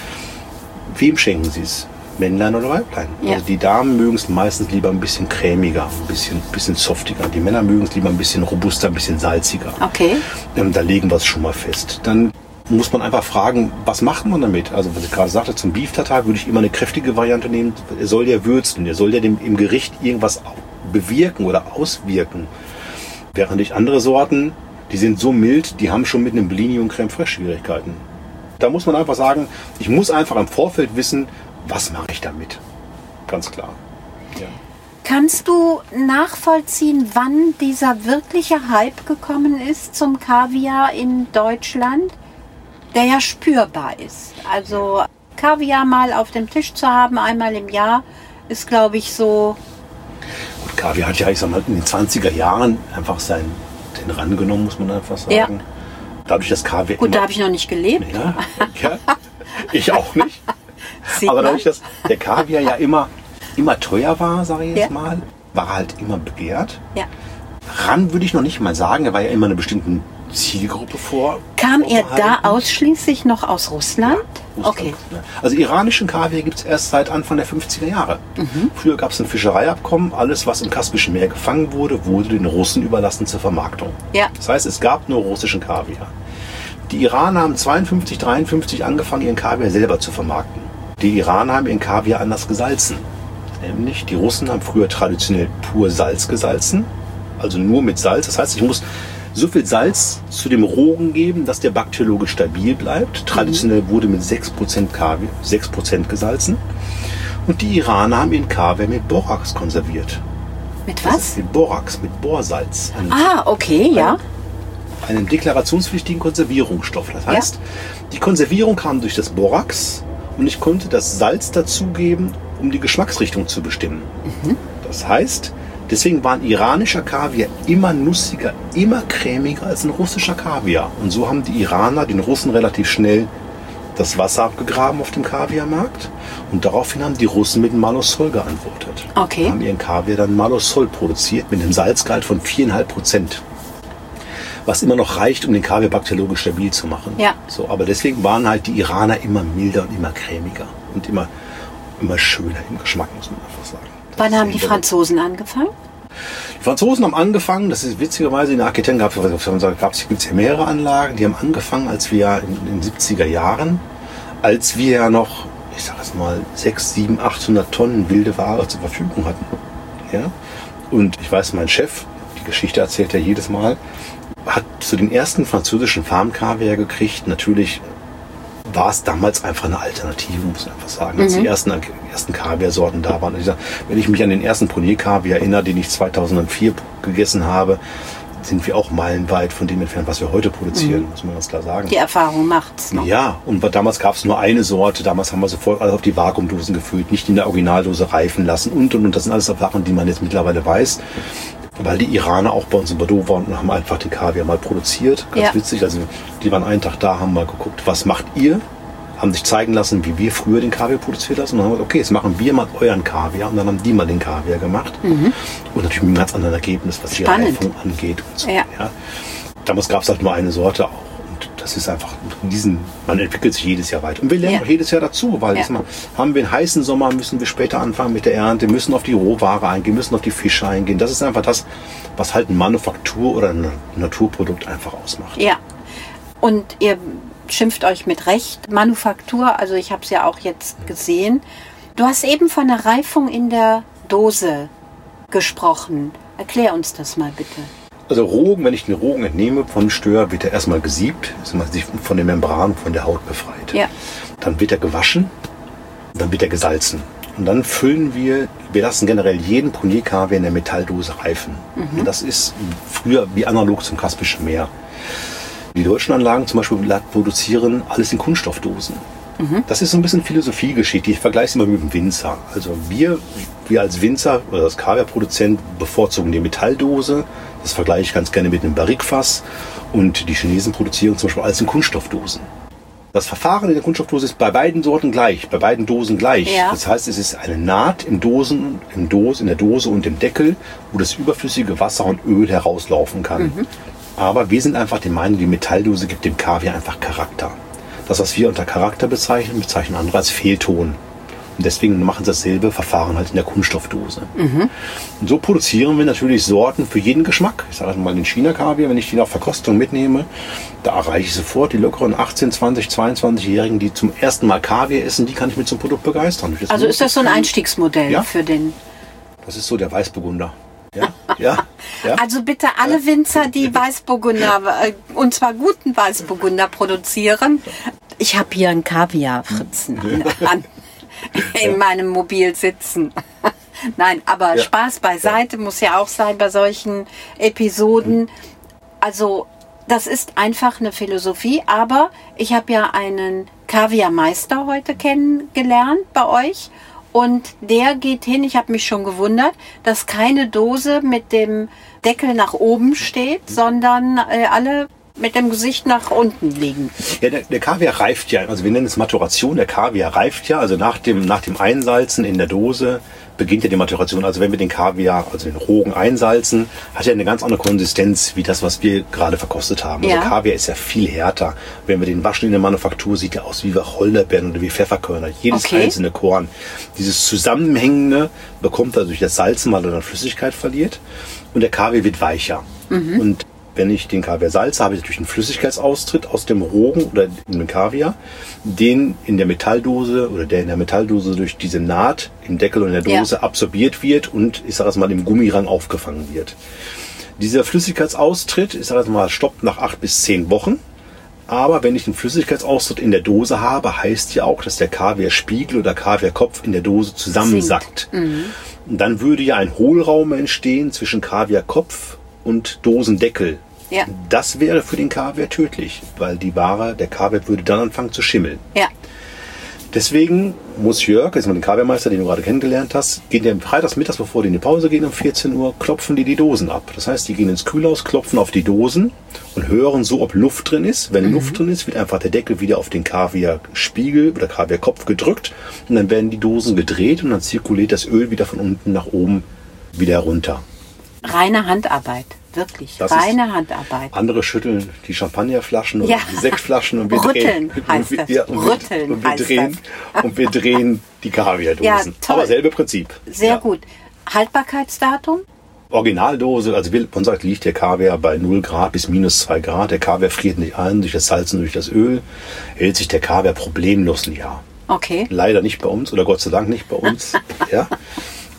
wem schenken Sie es? Männlein oder Weiblein? Ja. Also die Damen mögen es meistens lieber ein bisschen cremiger, ein bisschen, bisschen softiger. Die Männer mögen es lieber ein bisschen robuster, ein bisschen salziger. Okay. Ähm, da legen wir es schon mal fest. Dann muss man einfach fragen, was macht man damit? Also was ich gerade sagte, zum Beef Tartar würde ich immer eine kräftige Variante nehmen. Er soll ja würzen, er soll ja dem, im Gericht irgendwas bewirken oder auswirken. Während ich andere Sorten, die sind so mild, die haben schon mit einem Blini und Creme Fraiche Schwierigkeiten. Da muss man einfach sagen, ich muss einfach im Vorfeld wissen, was mache ich damit. Ganz klar. Ja. Kannst du nachvollziehen, wann dieser wirkliche Hype gekommen ist zum Kaviar in Deutschland, der ja spürbar ist? Also Kaviar mal auf dem Tisch zu haben, einmal im Jahr, ist, glaube ich, so. Gut, Kaviar hat ja, ich sag mal, in den 20er Jahren einfach seinen den Rang genommen, muss man einfach sagen. Ja. Dadurch, dass Kaviar Gut, da habe ich noch nicht gelebt. Ja, ja, ich auch nicht. Aber dadurch, dass der Kaviar ja immer, immer teuer war, sage ich jetzt Ja. mal, war halt immer begehrt. Ja. Ran würde ich noch nicht mal sagen, er war ja immer einer bestimmten Zielgruppe vor. Kam er da ausschließlich noch aus Russland? Russland, Okay. Also iranischen Kaviar gibt es erst seit Anfang der 50er Jahre. Mhm. Früher gab es ein Fischereiabkommen, alles was im Kaspischen Meer gefangen wurde, wurde den Russen überlassen zur Vermarktung. Ja. Das heißt, es gab nur russischen Kaviar. Die Iraner haben 52, 53 angefangen, ihren Kaviar selber zu vermarkten. Die Iraner haben ihren Kaviar anders gesalzen. Nämlich, die Russen haben früher traditionell pur Salz gesalzen, also nur mit Salz. Das heißt, ich muss so viel Salz zu dem Rogen geben, dass der bakteriologisch stabil bleibt. Traditionell wurde mit 6% Kaviar, 6% gesalzen. Und die Iraner haben ihren Kaviar mit Borax konserviert. Mit was? mit Borax, mit Borsalz. Ein Ah, okay, ja. einem deklarationspflichtigen Konservierungsstoff. Das heißt, die Konservierung kam durch das Borax und ich konnte das Salz dazugeben, um die Geschmacksrichtung zu bestimmen. Das heißt, deswegen war ein iranischer Kaviar immer nussiger, immer cremiger als ein russischer Kaviar. Und so haben die Iraner den Russen relativ schnell das Wasser abgegraben auf dem Kaviarmarkt und daraufhin haben die Russen mit Malosol geantwortet. Okay. Haben ihren Kaviar dann Malosol produziert mit einem Salzgehalt von 4,5 Prozent was immer noch reicht, um den Kaviar bakteriologisch stabil zu machen. Ja. So, aber deswegen waren halt die Iraner immer milder und immer cremiger und immer, immer schöner im Geschmack, muss man einfach sagen. Wann haben die Franzosen angefangen? Die Franzosen haben angefangen, das ist witzigerweise in der Architekten gab es gibt es ja mehrere Anlagen, die haben angefangen, als wir in den 70er Jahren, als wir ja noch, ich sag es mal, 6, 7, 800 Tonnen wilde Ware zur Verfügung hatten. Ja? Und ich weiß, mein Chef, die Geschichte erzählt er jedes Mal, hat zu den ersten französischen Farmkaviar gekriegt. Natürlich war es damals einfach eine Alternative, muss man einfach sagen. Als die ersten, ersten Kaviarsorten da waren. Ich sag, wenn ich mich an den ersten Prunier-Kaviar erinnere, den ich 2004 gegessen habe, sind wir auch meilenweit von dem entfernt, was wir heute produzieren, muss man ganz klar sagen. Die Erfahrung macht's. Ne? Ja, und damals gab es nur eine Sorte. Damals haben wir sofort alles auf die Vakuumdosen gefüllt, nicht in der Originaldose reifen lassen und und und. Das sind alles Sachen, die man jetzt mittlerweile weiß. Weil die Iraner auch bei uns in Bordeaux waren und haben einfach den Kaviar mal produziert. Ganz Ja. witzig. Also die waren einen Tag da, haben mal geguckt, was macht ihr? Haben sich zeigen lassen, wie wir früher den Kaviar produziert lassen. Und dann haben gesagt, okay, jetzt machen wir mal euren Kaviar. Und dann haben die mal den Kaviar gemacht. Und natürlich mit einem ganz anderen Ergebnis, was die Mhm. Spannend. Reifung angeht. Und so, Ja. ja. Damals gab es halt nur eine Sorte auch. Das ist einfach, diesen, man entwickelt sich jedes Jahr weiter. Und wir lernen Ja. auch jedes Jahr dazu, weil Ja. mal, haben wir einen heißen Sommer, müssen wir später anfangen mit der Ernte, müssen auf die Rohware eingehen, müssen auf die Fische eingehen. Das ist einfach das, was halt ein Manufaktur oder ein Naturprodukt einfach ausmacht. Ja. Und ihr schimpft euch mit Recht. Manufaktur, also ich habe es ja auch jetzt gesehen. Du hast eben von der Reifung in der Dose gesprochen. Erklär uns das mal bitte. Also Rogen, wenn ich den Rogen entnehme von Stör, wird er erstmal gesiebt, ist man sich von der Membran, von der Haut befreit. Ja. Dann wird er gewaschen, dann wird er gesalzen. Und dann füllen wir, wir lassen generell jeden Prunier-Kaviar in der Metalldose reifen. Und das ist früher wie analog zum Kaspischen Meer. Die deutschen Anlagen zum Beispiel produzieren alles in Kunststoffdosen. Das ist so ein bisschen Philosophiegeschichte. Ich vergleiche es immer mit dem Winzer. Also wir, wir als Winzer oder als Kaviarproduzent bevorzugen die Metalldose, Das vergleiche ich ganz gerne mit einem Barrikfass. Und die Chinesen produzieren zum Beispiel alles in Kunststoffdosen. Das Verfahren in der Kunststoffdose ist bei beiden Sorten gleich, bei beiden Dosen gleich. Ja. Das heißt, es ist eine Naht im Dosen, im Dose, in der Dose und im Deckel, wo das überflüssige Wasser und Öl herauslaufen kann. Aber wir sind einfach der Meinung, die Metalldose gibt dem Kaviar einfach Charakter. Das, was wir unter Charakter bezeichnen, bezeichnen andere als Fehlton. Und deswegen machen sie dasselbe Verfahren halt in der Kunststoffdose. Und so produzieren wir natürlich Sorten für jeden Geschmack. Ich sage mal den China-Kaviar, wenn ich den auf Verkostung mitnehme, da erreiche ich sofort die lockeren 18, 20, 22-Jährigen, die zum ersten Mal Kaviar essen, die kann ich mit zum Produkt begeistern. Das Also ist das so ein Einstiegsmodell Ja. für den. Das ist so der Weißburgunder. Ja, ja, ja. Also bitte alle Winzer, die Weißburgunder, äh, und zwar guten Weißburgunder produzieren. Ich habe hier einen Kaviar-Fritzen an, in meinem Mobil sitzen. Nein, aber Ja. Spaß beiseite muss ja auch sein bei solchen Episoden. Also das ist einfach eine Philosophie, aber ich habe ja einen Kaviarmeister heute kennengelernt bei euch und der geht hin, ich habe mich schon gewundert, dass keine Dose mit dem Deckel nach oben steht, sondern äh, alle mit dem Gesicht nach unten liegen. Ja, der, der Kaviar reift ja, also wir nennen es Maturation, der Kaviar reift ja, also nach dem, nach dem Einsalzen in der Dose beginnt ja die Maturation. Also wenn wir den Kaviar, also den Rogen einsalzen, hat er eine ganz andere Konsistenz wie das, was wir gerade verkostet haben. Ja. Also Kaviar ist ja viel härter. Wenn wir den waschen in der Manufaktur, sieht er aus wie Wacholderbeeren oder wie Pfefferkörner. Jedes Okay. einzelne Korn. Dieses Zusammenhängende bekommt er durch das Salzen, weil er dann Flüssigkeit verliert. Und der Kaviar wird weicher. Und wenn ich den Kaviar salze, habe ich natürlich einen Flüssigkeitsaustritt aus dem Rogen oder dem Kaviar, den in der Metalldose oder der in der Metalldose durch diese Naht im Deckel und in der Ja. Dose absorbiert wird und ich sage es mal im Gummirang aufgefangen wird. Dieser Flüssigkeitsaustritt, ich sage es mal, stoppt nach acht bis zehn Wochen. Aber wenn ich einen Flüssigkeitsaustritt in der Dose habe, heißt ja auch, dass der Kaviarspiegel oder Kaviarkopf in der Dose zusammensackt. Und dann würde ja ein Hohlraum entstehen zwischen Kaviarkopf und Dosendeckel. Ja. Das wäre für den Kaviar tödlich, weil die Ware, der Kaviar würde dann anfangen zu schimmeln. Ja, Deswegen muss Jörg, jetzt mal den Kaviarmeister, den du gerade kennengelernt hast, gehen die freitags mittags, bevor die in die Pause gehen, um 14 Uhr, klopfen die die Dosen ab. Das heißt, die gehen ins Kühlhaus, klopfen auf die Dosen und hören so, ob Luft drin ist. Wenn Luft drin ist, wird einfach der Deckel wieder auf den Kaviarspiegel oder Kaviarkopf gedrückt und dann werden die Dosen gedreht und dann zirkuliert das Öl wieder von unten nach oben wieder runter. reine Handarbeit. Wirklich, Das ist- reine Handarbeit. Andere schütteln die Champagnerflaschen oder Ja. die Sektflaschen und wir Rütteln drehen. heißt und wir, das. Ja, und Rütteln und wir heißt drehen, und wir drehen die Kaviardosen. Ja, toll. Aber selbe Prinzip. Sehr Ja. gut. Haltbarkeitsdatum? Originaldose, also man sagt, liegt der Kaviar bei 0 Grad bis minus 2 Grad. Der Kaviar friert nicht ein durch das Salzen, durch das Öl. Hält sich der Kaviar problemlos ein Jahr. Okay. Leider nicht bei uns oder Gott sei Dank nicht bei uns. ja.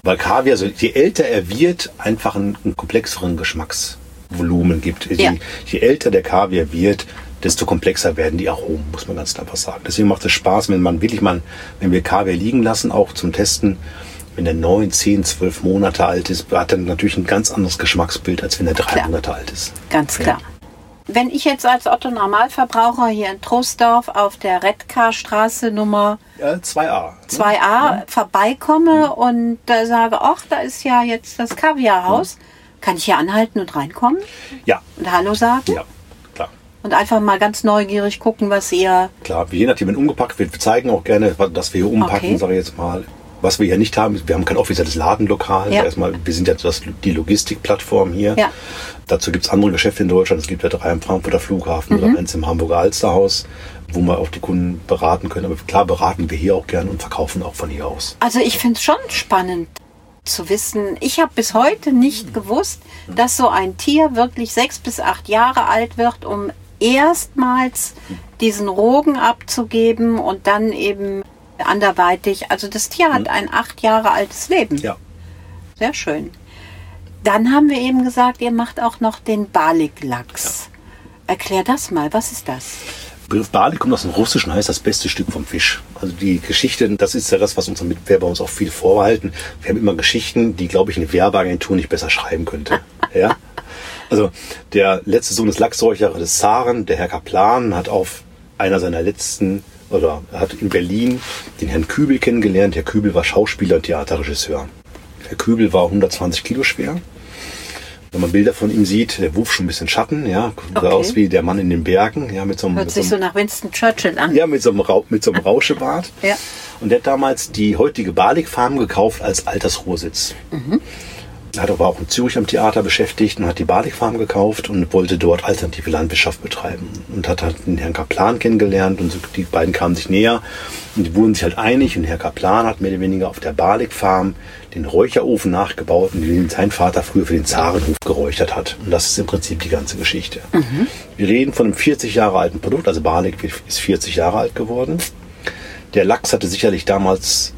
Weil Kaviar, so, je älter er wird, einfach einen, einen komplexeren Geschmacksvolumen gibt. Je, Ja. je älter der Kaviar wird, desto komplexer werden die Aromen, muss man ganz einfach sagen. Deswegen macht es Spaß, wenn man wirklich mal, wenn wir Kaviar liegen lassen, auch zum Testen, wenn der 9, 10, 12 Monate alt ist, hat er natürlich ein ganz anderes Geschmacksbild, als wenn er drei Klar. Monate alt ist. Ganz klar. Wenn ich jetzt als Otto Normalverbraucher hier in Trostdorf auf der Redcar-Straße Nummer Ja, 2a. 2a vorbeikomme und äh, sage, ach, da ist ja jetzt das Kaviarhaus, kann ich hier anhalten und reinkommen Ja, und Hallo sagen ja, klar. und einfach mal ganz neugierig gucken, was ihr. Klar, je nachdem, wenn umgepackt wird, wir zeigen auch gerne, dass wir hier umpacken, Okay. sage ich jetzt mal. Was wir hier nicht haben, wir haben kein offizielles Ladenlokal. Ja. Erstmal, wir sind ja das, die Logistikplattform hier. Ja. Dazu gibt es andere Geschäfte in Deutschland. Es gibt ja drei am Frankfurter Flughafen Mhm. oder eins im Hamburger Alsterhaus, wo wir auch die Kunden beraten können. Aber klar beraten wir hier auch gerne und verkaufen auch von hier aus. Also ich finde es schon spannend zu wissen. Ich habe bis heute nicht gewusst, dass so ein Tier wirklich sechs bis acht Jahre alt wird, um erstmals diesen Rogen abzugeben und dann eben anderweitig. Also das Tier hat ein acht Jahre altes Leben. Ja. Sehr schön. Dann haben wir eben gesagt, ihr macht auch noch den Balik-Lachs. Erklär das mal, was ist das? Begriff Bali kommt aus dem Russischen, heißt das beste Stück vom Fisch. Also die Geschichte, das ist ja das, was unsere Mitbewerber uns auch viel vorbehalten. Wir haben immer Geschichten, die, glaube ich, eine Werbeagentur nicht besser schreiben könnte. ja? Also der letzte Sohn des Lachsräuchers des Zaren, der Herr Kaplan, hat auf einer seiner letzten, oder er hat in Berlin den Herrn Kübel kennengelernt. Herr Kübel war Schauspieler und Theaterregisseur. Herr Kübel war 120 Kilo schwer Wenn man Bilder von ihm sieht, der Wurf schon ein bisschen Schatten, ja, sah Okay. aus wie der Mann in den Bergen, ja, mit so einem, Hört so sich so einem nach Winston Churchill an. ja, mit so einem, Rau mit so einem Rauschebart. Ja. Und der hat damals die heutige Balik Farm gekauft als Altersruhesitz. Er hat aber auch in Zürich am Theater beschäftigt und hat die Balik Farm gekauft und wollte dort alternative Landwirtschaft betreiben. Und hat halt den Herrn Kaplan kennengelernt und so, die beiden kamen sich näher und die wurden sich halt einig und Herr Kaplan hat mehr oder weniger auf der Balik Farm den Räucherofen nachgebaut, in den sein Vater früher für den Zarenhof geräuchert hat. Und das ist im Prinzip die ganze Geschichte. Wir reden von einem 40 Jahre alten Produkt, also Balik ist 40 Jahre alt geworden. Der Lachs hatte sicherlich damals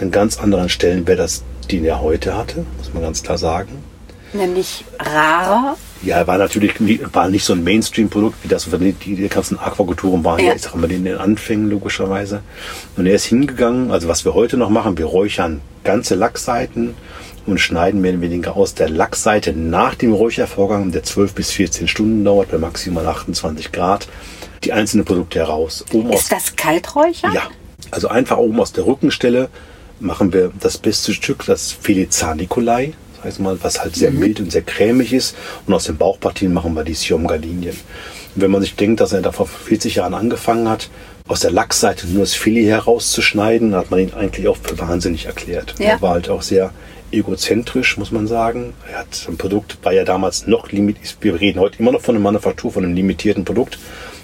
einen ganz anderen Stellenwert, als den er heute hatte, muss man ganz klar sagen. Nämlich rarer. Ja, er war natürlich war nicht so ein Mainstream-Produkt, wie das die, die ganzen Aquakulturen waren, Ja. ja. ich sag mal, in den Anfängen logischerweise. Und er ist hingegangen, also was wir heute noch machen, wir räuchern ganze Lachsseiten und schneiden mehr oder weniger aus der Lachsseite nach dem Räuchervorgang, der 12 bis 14 Stunden dauert, bei maximal 28 Grad, die einzelnen Produkte heraus. Oben Ist das Kalträucher? ja, also einfach oben aus der Rückenstelle machen wir das beste Stück, das Filet Nicolai, das heißt mal, was halt sehr mild und sehr cremig ist. Und aus den Bauchpartien machen wir die Siomgalinien. Und wenn man sich denkt, dass er da vor 40 Jahren angefangen hat, aus der Lachsseite nur das Filet herauszuschneiden, hat man ihn eigentlich auch für wahnsinnig erklärt. Ja. Er war halt auch sehr egozentrisch, muss man sagen. Er hat sein Produkt war ja damals noch limitiert. Wir reden heute immer noch von einer Manufaktur, von einem limitierten Produkt,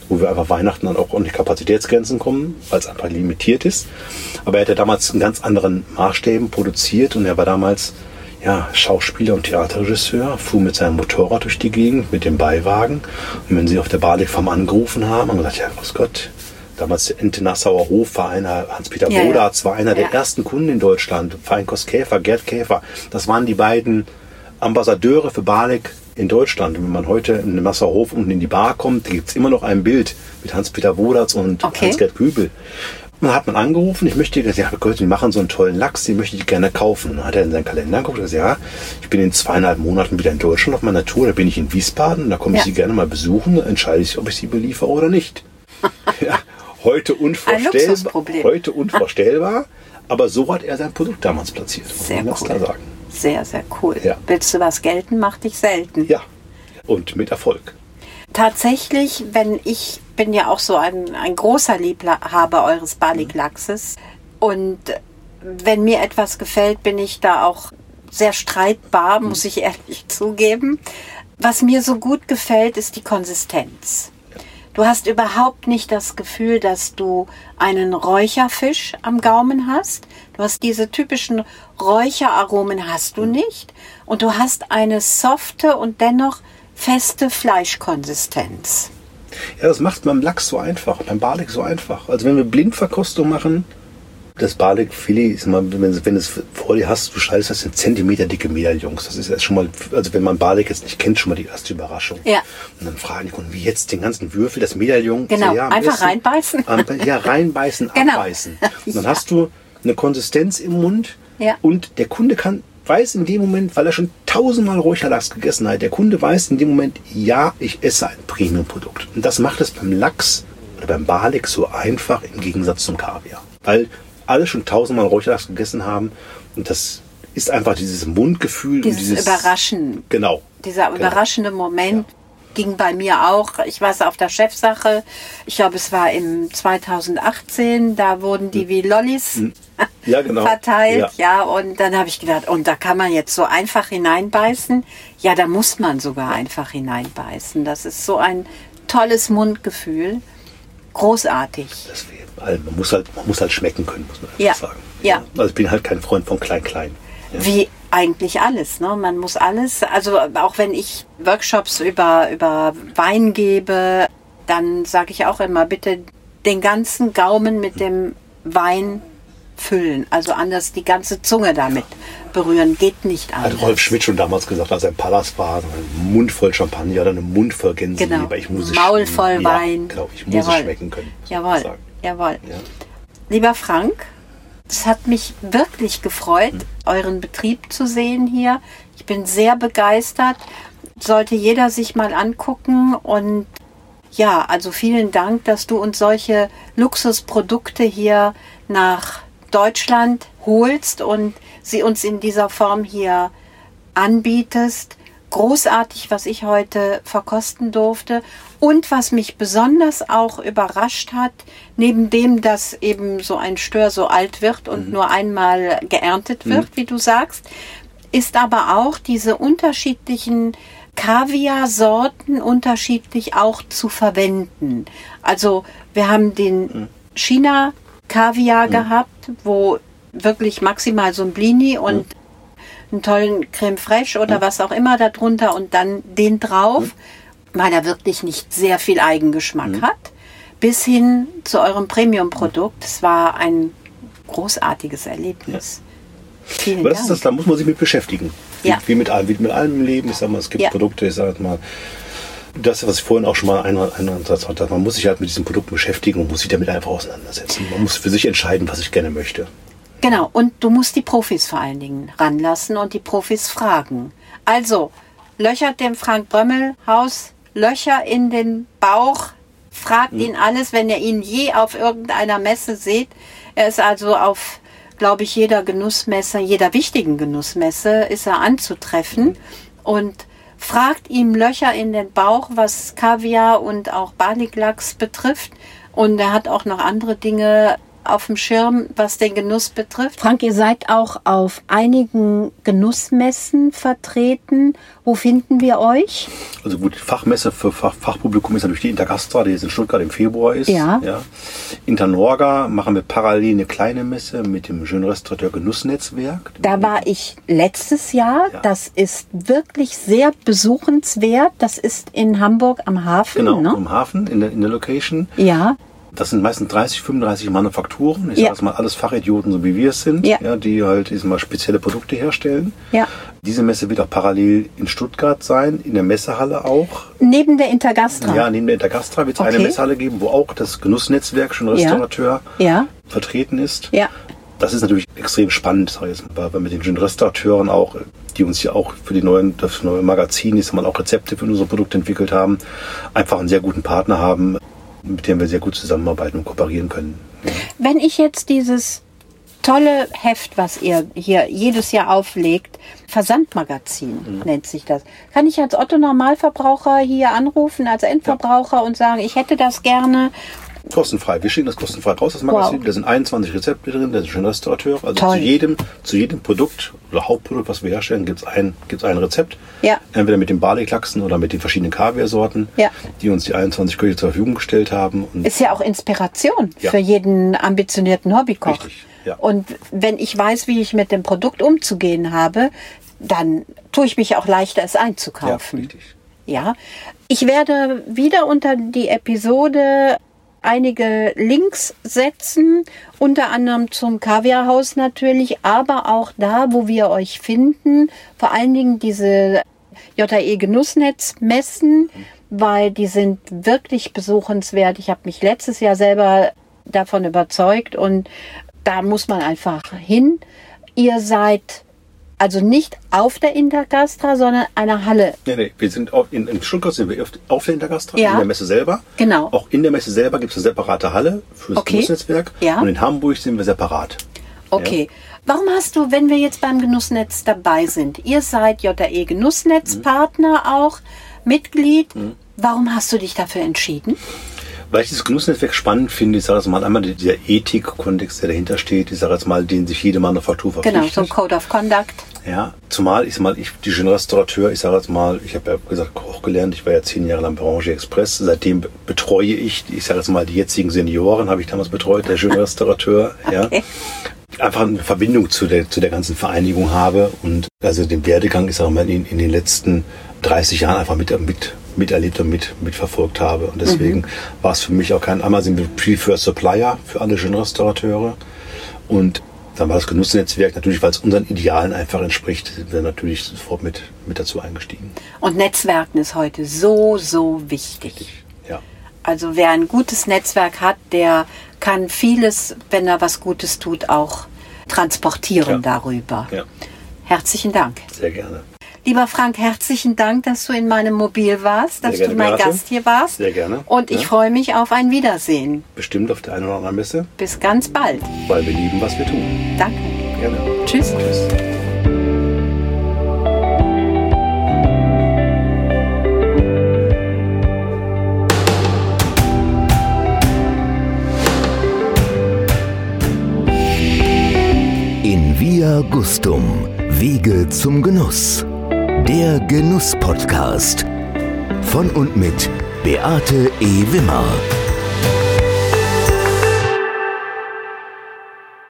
wo wir einfach Weihnachten dann auch an die Kapazitätsgrenzen kommen, weil es einfach limitiert ist. Aber er hat ja damals in ganz anderen Maßstäben produziert und er war damals ja, Schauspieler und Theaterregisseur, fuhr mit seinem Motorrad durch die Gegend mit dem Beiwagen. Und wenn sie auf der Badefarm angerufen haben, haben gesagt, ja, grüß Gott, damals der Ente Nassauer Hof war einer, Hans-Peter ja. Bodatz war einer Ja. der ersten Kunden in Deutschland, Feinkost Käfer, Gerd Käfer. Das waren die beiden Ambassadeure für Balek in Deutschland. Wenn man heute in den Nassauer Hof unten in die Bar kommt, gibt es immer noch ein Bild mit Hans-Peter Bodatz und Okay. Hans-Gerd Kübel. Und dann hat man angerufen, ich möchte, gesagt, ja, Gott, die machen so einen tollen Lachs, den möchte ich gerne kaufen. Und dann hat er in seinen Kalender geguckt und gesagt, ja, ich bin in zweieinhalb Monaten wieder in Deutschland auf meiner Tour, da bin ich in Wiesbaden, da komme ich Ja. Sie gerne mal besuchen, dann entscheide ich, ob ich Sie beliefere oder nicht. ja, heute unvorstellbar. Heute unvorstellbar, aber so hat er sein Produkt damals platziert, muss Sehr man ganz cool. klar sagen. Sehr, sehr cool. Ja. Willst du was gelten, mach dich selten. Ja, und mit Erfolg. Tatsächlich, wenn ich bin ja auch so ein, ein großer Liebhaber eures Balik-Lachses und wenn mir etwas gefällt, bin ich da auch sehr streitbar, muss ich ehrlich zugeben. Was mir so gut gefällt, ist die Konsistenz. Du hast überhaupt nicht das Gefühl, dass du einen Räucherfisch am Gaumen hast. Du hast diese typischen Räucheraromen hast du nicht. Und du hast eine softe und dennoch feste Fleischkonsistenz. Ja, das macht beim Lachs so einfach, beim Barlik so einfach. Also wenn wir Blindverkostung machen, das Barlik Filet ist mal, wenn, wenn du es vor dir hast, du schneidest das in Zentimeter dicke Medaillons. Das ist erst schon mal, also wenn man Barlik jetzt nicht kennt, schon mal die erste Überraschung. Ja. Und dann fragen die Kunden, wie jetzt den ganzen Würfel, das Medaillon? Genau, so, am einfach reinbeißen. am- Ja, reinbeißen, Genau. abbeißen. Und dann Ja. hast du eine Konsistenz im Mund Ja. und der Kunde kann weiß in dem Moment, weil er schon tausendmal Räucherlachs gegessen hat, der Kunde weiß in dem Moment, ja, ich esse ein Premium-Produkt. Und das macht es beim Lachs oder beim Balik so einfach im Gegensatz zum Kaviar. Weil alle schon tausendmal Räucherlachs gegessen haben und das ist einfach dieses Mundgefühl Dieses und dieses Überraschen. Genau. Dieser genau. überraschende Moment ging bei mir auch. Ich war es auf der Chefsache. Ich glaube, es war im 2018. Da wurden die wie Lollis Hm. Ja, genau. verteilt. Ja. Ja. und dann habe ich gedacht, und da kann man jetzt so einfach hineinbeißen. Ja, da muss man sogar einfach hineinbeißen. Das ist so ein tolles Mundgefühl. Großartig. Deswegen, man, muss halt, man muss halt schmecken können, muss man Ja. sagen. Ja. Also ich bin halt kein Freund von Klein-Klein. Ja. Wie eigentlich alles, ne? Man muss alles, also auch wenn ich Workshops über, über Wein gebe, dann sage ich auch immer, bitte den ganzen Gaumen mit dem Wein füllen. Also anders die ganze Zunge damit berühren. Geht nicht Hat anders. Rolf Schmidt schon damals gesagt, als er im Palast war, ein Mund voll Champagner oder ein Mund voll Gänseleber. Genau. Ich muss es Maul schmecken. voll ja, Wein. Genau, ich muss es Jawohl. schmecken können. Jawohl, sagen. jawohl. Ja. Lieber Frank, es hat mich wirklich gefreut, euren Betrieb zu sehen hier. Ich bin sehr begeistert. Sollte jeder sich mal angucken und ja, also vielen Dank, dass du uns solche Luxusprodukte hier nach Deutschland holst und sie uns in dieser Form hier anbietest. großartig, was ich heute verkosten durfte. Und was mich besonders auch überrascht hat, neben dem, dass eben so ein Stör so alt wird und nur einmal geerntet wird, wie du sagst, ist aber auch diese unterschiedlichen Kaviar-Sorten unterschiedlich auch zu verwenden. Also wir haben den China-Kaviar gehabt, wo wirklich maximal so ein Blini und einen tollen Creme fraiche oder was auch immer darunter und dann den drauf, weil er wirklich nicht sehr viel Eigengeschmack hat, bis hin zu eurem Premium-Produkt. Es war ein großartiges Erlebnis. Vielen Aber das ist Dank. das, da muss man sich mit beschäftigen. Wie, Ja. wie, mit allem, wie mit allem Leben. Ich sag mal, es gibt Ja. Produkte, ich sag mal, das, was ich vorhin auch schon mal einen einen Ansatz hatte, man muss sich halt mit diesem Produkt beschäftigen und muss sich damit einfach auseinandersetzen. Man muss für sich entscheiden, was ich gerne möchte. Genau, und du musst die Profis vor allen Dingen ranlassen und die Profis fragen. Also, löchert dem Frank Brömmel Haus Löcher in den Bauch, fragt ihn alles, wenn ihr ihn je auf irgendeiner Messe seht. Er ist also auf, glaube ich, jeder Genussmesse, jeder wichtigen Genussmesse ist er anzutreffen und fragt ihm Löcher in den Bauch, was Kaviar und auch Baliklachs betrifft. Und er hat auch noch andere Dinge auf dem Schirm, was den Genuss betrifft. Frank, ihr seid auch auf einigen Genussmessen vertreten. Wo finden wir euch? Also gut, die Fachmesse für Fach, Fachpublikum ist natürlich die Intergastra, die jetzt in Stuttgart im Februar ist. Ja. Internorga machen wir parallel eine kleine Messe mit dem Jeune Restaurateur Genussnetzwerk. Da war ich letztes Jahr. Ja. Das ist wirklich sehr besuchenswert. Das ist in Hamburg am Hafen. Genau, Ne? im Hafen, in der, in der Location. Ja, Das sind meistens 30, 35 Manufakturen. Ich Ja. sage mal alles Fachidioten, so wie wir es sind, Ja. die halt ich sag mal, spezielle Produkte herstellen. ja. Diese Messe wird auch parallel in Stuttgart sein, in der Messehalle auch. Neben der Intergastra. Ja, neben der Intergastra wird es Okay. eine Messehalle geben, wo auch das Genussnetzwerk schon Restaurateur Ja. vertreten ist. Ja. Das ist natürlich extrem spannend, sag ich jetzt mal, weil mit den Jeune Restaurateuren auch, die uns ja auch für die neuen, das neue Magazin, ich sag mal, auch Rezepte für unsere Produkte entwickelt haben, einfach einen sehr guten Partner haben, mit dem wir sehr gut zusammenarbeiten und kooperieren können. Ja. Wenn ich jetzt dieses tolle Heft, was ihr hier jedes Jahr auflegt, Versandmagazin nennt sich das. Kann ich als Otto Normalverbraucher hier anrufen, als Endverbraucher und sagen, ich hätte das gerne. Kostenfrei. Wir schicken das kostenfrei raus, das Magazin. Wow. Da sind 21 Rezepte drin, da ist schon Restaurateur. Also Toll. zu jedem, zu jedem Produkt oder Hauptprodukt, was wir herstellen, gibt es ein, gibt's ein Rezept. Ja. Entweder mit den Barleyklachsen oder mit den verschiedenen Kaviarsorten, Ja. die uns die 21 Köche zur Verfügung gestellt haben. Und Ist ja auch Inspiration Ja. für jeden ambitionierten Hobbykoch. Richtig, ja. Und wenn ich weiß, wie ich mit dem Produkt umzugehen habe, dann tue ich mich auch leichter, es ja, einzukaufen. richtig. Ja, ich werde wieder unter die Episode einige Links setzen, unter anderem zum Kaviarhaus natürlich, aber auch da, wo wir euch finden, vor allen Dingen diese JE Genussnetz messen, weil die sind wirklich besuchenswert. Ich habe mich letztes Jahr selber davon überzeugt und da muss man einfach hin. Ihr seid also nicht auf der Intergastra, sondern einer Halle Nee, nee, wir sind auf, in, in Stuttgart sind wir auf, der Intergastra, Ja. in der Messe selber. Genau. Auch in der Messe selber gibt es eine separate Halle für das Okay. Genussnetzwerk. Ja. Und in Hamburg sind wir separat. Okay. Warum hast du, wenn wir jetzt beim Genussnetz dabei sind, ihr seid JE Genussnetzpartner auch, Mitglied, warum hast du dich dafür entschieden? Weil ich dieses Genussnetzwerk spannend finde, ich sage jetzt mal einmal dieser Ethik-Kontext, der dahinter steht, ich sage jetzt mal, den sich jede Manufaktur verpflichtet. Genau, so ein Code of Conduct. Ja, zumal ich mal, ich, die Jeune Restaurateur, ich sage jetzt mal, ich habe ja gesagt, Koch gelernt, ich war ja zehn Jahre lang bei Orange Express, seitdem be- betreue ich, ich sage jetzt mal, die jetzigen Senioren habe ich damals betreut, der Jeune Restaurateur, ja. Okay. Einfach eine Verbindung zu der, zu der ganzen Vereinigung habe und also den Werdegang, ich sage mal, in, in den letzten 30 Jahren einfach mit, mit, miterlebt und mit, mitverfolgt habe. Und deswegen war es für mich auch kein, einmal sind wir Preferred Supplier für alle Jeune Restaurateure und dann war das Genussnetzwerk natürlich, weil es unseren Idealen einfach entspricht, sind wir natürlich sofort mit, mit dazu eingestiegen. Und Netzwerken ist heute so, so wichtig. Ja. Also wer ein gutes Netzwerk hat, der kann vieles, wenn er was Gutes tut, auch transportieren Ja. darüber. ja, Herzlichen Dank. sehr gerne. Lieber Frank, herzlichen Dank, dass du in meinem Mobil warst, dass gerne, du mein Gast hier warst. Sehr gerne. Und ich freue mich auf ein Wiedersehen. Bestimmt auf der einen oder anderen Messe. Bis ganz bald. Weil wir lieben, was wir tun. Danke. Gerne. Tschüss. Tschüss. In Via Gustum. Wege zum Genuss. Der Genuss-Podcast. Von und mit Beate E. Wimmer.